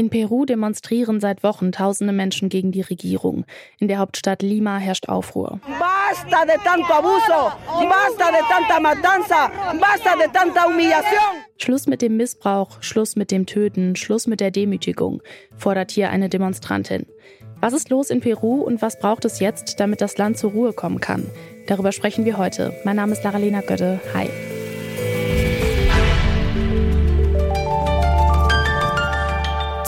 In Peru demonstrieren seit Wochen tausende Menschen gegen die Regierung. In der Hauptstadt Lima herrscht Aufruhr. Basta de tanto abuso, basta de tanta matanza, basta de tanta humillación. Schluss mit dem Missbrauch, Schluss mit dem Töten, Schluss mit der Demütigung, fordert hier eine Demonstrantin. Was ist los in Peru und was braucht es jetzt, damit das Land zur Ruhe kommen kann? Darüber sprechen wir heute. Mein Name ist Laralena Götte. Hi.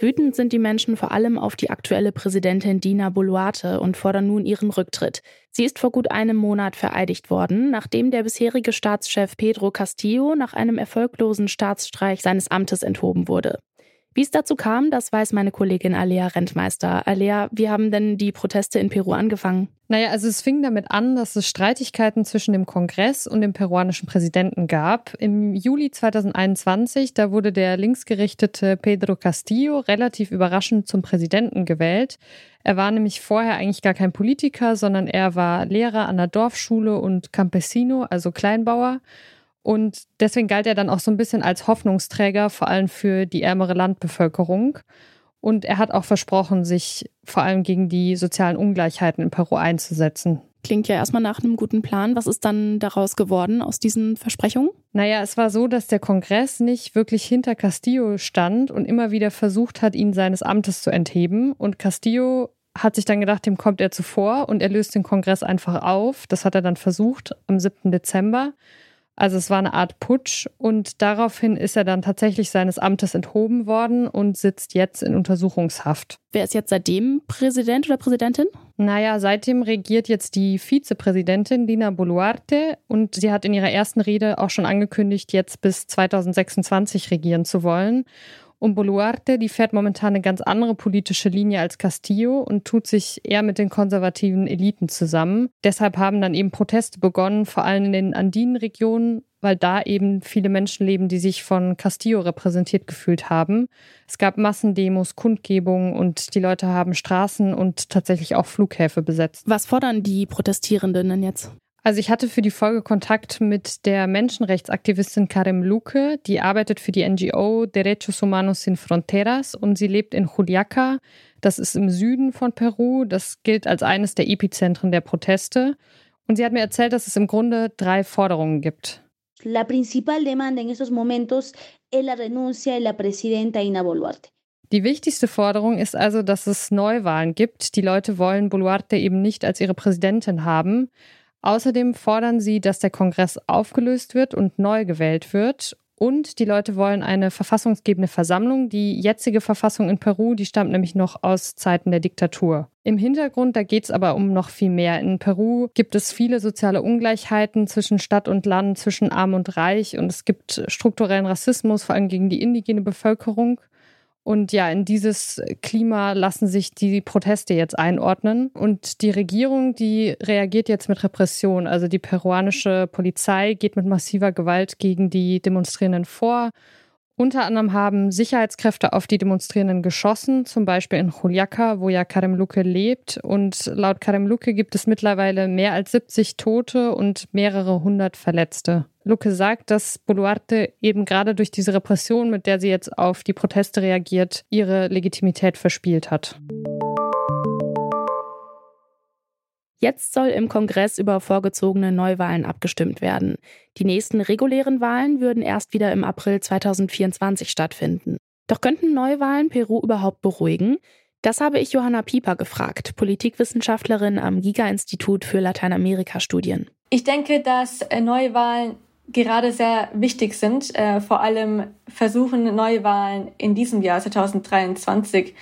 Wütend sind die Menschen vor allem auf die aktuelle Präsidentin Dina Boluarte und fordern nun ihren Rücktritt. Sie ist vor gut einem Monat vereidigt worden, nachdem der bisherige Staatschef Pedro Castillo nach einem erfolglosen Staatsstreich seines Amtes enthoben wurde. Wie es dazu kam, das weiß meine Kollegin Alea Rentmeister. Alea, wie haben denn die Proteste in Peru angefangen? Naja, also es fing damit an, dass es Streitigkeiten zwischen dem Kongress und dem peruanischen Präsidenten gab. Im Juli 2021, da wurde der linksgerichtete Pedro Castillo relativ überraschend zum Präsidenten gewählt. Er war nämlich vorher eigentlich gar kein Politiker, sondern er war Lehrer an der Dorfschule und Campesino, also Kleinbauer. Und deswegen galt er dann auch so ein bisschen als Hoffnungsträger, vor allem für die ärmere Landbevölkerung. Und er hat auch versprochen, sich vor allem gegen die sozialen Ungleichheiten in Peru einzusetzen. Klingt ja erstmal nach einem guten Plan. Was ist dann daraus geworden aus diesen Versprechungen? Naja, es war so, dass der Kongress nicht wirklich hinter Castillo stand und immer wieder versucht hat, ihn seines Amtes zu entheben. Und Castillo hat sich dann gedacht, dem kommt er zuvor und er löst den Kongress einfach auf. Das hat er dann versucht am 7. Dezember. Also es war eine Art Putsch und daraufhin ist er dann tatsächlich seines Amtes enthoben worden und sitzt jetzt in Untersuchungshaft. Wer ist jetzt seitdem Präsident oder Präsidentin? Naja, seitdem regiert jetzt die Vizepräsidentin Dina Boluarte und sie hat in ihrer ersten Rede auch schon angekündigt, jetzt bis 2026 regieren zu wollen. Und Boluarte, die fährt momentan eine ganz andere politische Linie als Castillo und tut sich eher mit den konservativen Eliten zusammen. Deshalb haben dann eben Proteste begonnen, vor allem in den Andinenregionen, weil da eben viele Menschen leben, die sich von Castillo repräsentiert gefühlt haben. Es gab Massendemos, Kundgebungen und die Leute haben Straßen und tatsächlich auch Flughäfen besetzt. Was fordern die Protestierenden denn jetzt? Also ich hatte für die Folge Kontakt mit der Menschenrechtsaktivistin Karim Luque, die arbeitet für die NGO Derechos Humanos Sin Fronteras und sie lebt in Juliaca. Das ist im Süden von Peru. Das gilt als eines der Epizentren der Proteste. Und sie hat mir erzählt, dass es im Grunde drei Forderungen gibt. La principal demanda en estos momentos es la renuncia de la presidenta Ina Boluarte. Die wichtigste Forderung ist also, dass es Neuwahlen gibt. Die Leute wollen Boluarte eben nicht als ihre Präsidentin haben. Außerdem fordern sie, dass der Kongress aufgelöst wird und neu gewählt wird. Und die Leute wollen eine verfassungsgebende Versammlung. Die jetzige Verfassung in Peru, die stammt nämlich noch aus Zeiten der Diktatur. Im Hintergrund, da geht es aber um noch viel mehr. In Peru gibt es viele soziale Ungleichheiten zwischen Stadt und Land, zwischen Arm und Reich und es gibt strukturellen Rassismus, vor allem gegen die indigene Bevölkerung. Und ja, in dieses Klima lassen sich die Proteste jetzt einordnen. Und die Regierung, die reagiert jetzt mit Repression. Also die peruanische Polizei geht mit massiver Gewalt gegen die Demonstrierenden vor. Unter anderem haben Sicherheitskräfte auf die Demonstrierenden geschossen, zum Beispiel in Juliaca, wo ja Karim Luque lebt. Und laut Karim Luque gibt es mittlerweile mehr als 70 Tote und mehrere hundert Verletzte. Luque sagt, dass Boluarte eben gerade durch diese Repression, mit der sie jetzt auf die Proteste reagiert, ihre Legitimität verspielt hat. Jetzt soll im Kongress über vorgezogene Neuwahlen abgestimmt werden. Die nächsten regulären Wahlen würden erst wieder im April 2024 stattfinden. Doch könnten Neuwahlen Peru überhaupt beruhigen? Das habe ich Johanna Pieper gefragt, Politikwissenschaftlerin am Giga-Institut für Lateinamerika-Studien. Ich denke, dass äh, Neuwahlen gerade sehr wichtig sind. Äh, vor allem versuchen Neuwahlen in diesem Jahr 2023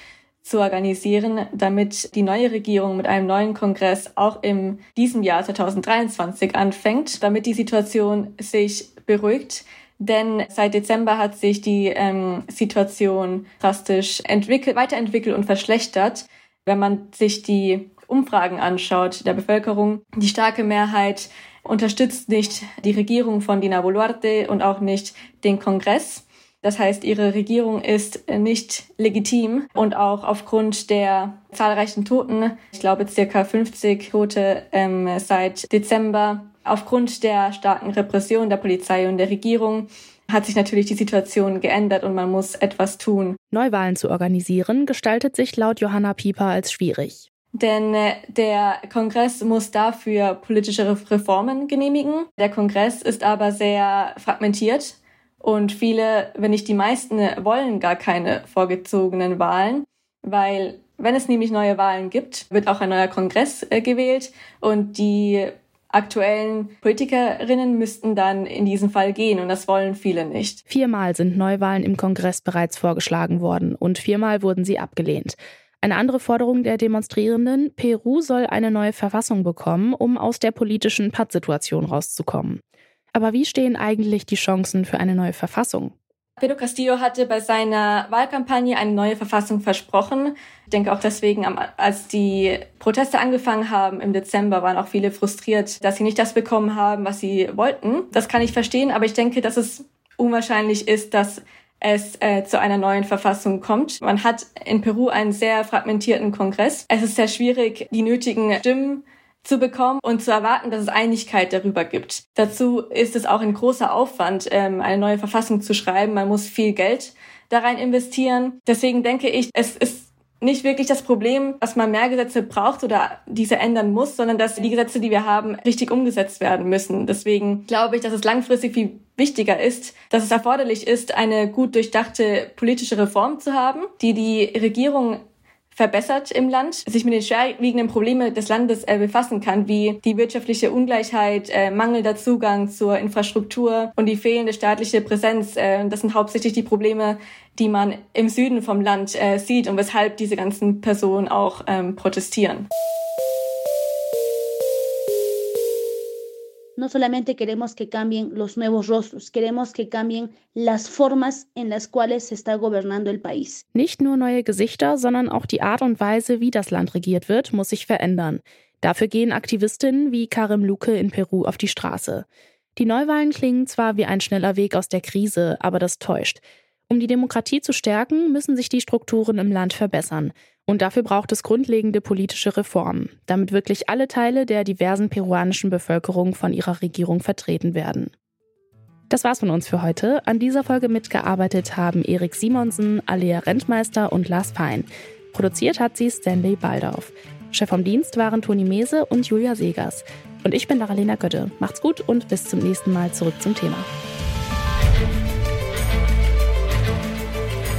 zu organisieren, damit die neue Regierung mit einem neuen Kongress auch in diesem Jahr 2023 anfängt, damit die Situation sich beruhigt. Denn seit Dezember hat sich die ähm, Situation drastisch entwickelt, weiterentwickelt und verschlechtert. Wenn man sich die Umfragen anschaut der Bevölkerung, die starke Mehrheit unterstützt nicht die Regierung von Dina Boluarte und auch nicht den Kongress. Das heißt, ihre Regierung ist nicht legitim und auch aufgrund der zahlreichen Toten, ich glaube circa 50 Tote ähm, seit Dezember, aufgrund der starken Repression der Polizei und der Regierung hat sich natürlich die Situation geändert und man muss etwas tun. Neuwahlen zu organisieren gestaltet sich laut Johanna Pieper als schwierig. Denn äh, der Kongress muss dafür politische Reformen genehmigen. Der Kongress ist aber sehr fragmentiert und viele, wenn nicht die meisten, wollen gar keine vorgezogenen Wahlen, weil wenn es nämlich neue Wahlen gibt, wird auch ein neuer Kongress äh, gewählt und die aktuellen Politikerinnen müssten dann in diesen Fall gehen und das wollen viele nicht. Viermal sind Neuwahlen im Kongress bereits vorgeschlagen worden und viermal wurden sie abgelehnt. Eine andere Forderung der Demonstrierenden, Peru soll eine neue Verfassung bekommen, um aus der politischen Pattsituation rauszukommen. Aber wie stehen eigentlich die Chancen für eine neue Verfassung? Pedro Castillo hatte bei seiner Wahlkampagne eine neue Verfassung versprochen. Ich denke auch deswegen, als die Proteste angefangen haben im Dezember, waren auch viele frustriert, dass sie nicht das bekommen haben, was sie wollten. Das kann ich verstehen, aber ich denke, dass es unwahrscheinlich ist, dass es äh, zu einer neuen Verfassung kommt. Man hat in Peru einen sehr fragmentierten Kongress. Es ist sehr schwierig, die nötigen Stimmen zu bekommen und zu erwarten, dass es Einigkeit darüber gibt. Dazu ist es auch ein großer Aufwand, ähm, eine neue Verfassung zu schreiben. Man muss viel Geld da rein investieren. Deswegen denke ich, es ist nicht wirklich das Problem, dass man mehr Gesetze braucht oder diese ändern muss, sondern dass die Gesetze, die wir haben, richtig umgesetzt werden müssen. Deswegen glaube ich, dass es langfristig viel wichtiger ist, dass es erforderlich ist, eine gut durchdachte politische Reform zu haben, die die Regierung verbessert im Land, sich mit den schwerwiegenden Problemen des Landes äh, befassen kann, wie die wirtschaftliche Ungleichheit, äh, mangelnder Zugang zur Infrastruktur und die fehlende staatliche Präsenz. Äh, das sind hauptsächlich die Probleme, die man im Süden vom Land äh, sieht und weshalb diese ganzen Personen auch ähm, protestieren. No solamente queremos que cambien los nuevos rostros, queremos que cambien las formas en las cuales se está gobernando el país. Nicht nur neue Gesichter, sondern auch die Art und Weise, wie das Land regiert wird, muss sich verändern. Dafür gehen Aktivistinnen wie Karim Luke in Peru auf die Straße. Die Neuwahlen klingen zwar wie ein schneller Weg aus der Krise, aber das täuscht. Um die Demokratie zu stärken, müssen sich die Strukturen im Land verbessern. Und dafür braucht es grundlegende politische Reformen, damit wirklich alle Teile der diversen peruanischen Bevölkerung von ihrer Regierung vertreten werden. Das war's von uns für heute. An dieser Folge mitgearbeitet haben Erik Simonsen, Alea Rentmeister und Lars Fein. Produziert hat sie Stanley Baldorf. Chef vom Dienst waren Toni Mese und Julia Segers. Und ich bin Daralena Götte. Macht's gut und bis zum nächsten Mal zurück zum Thema.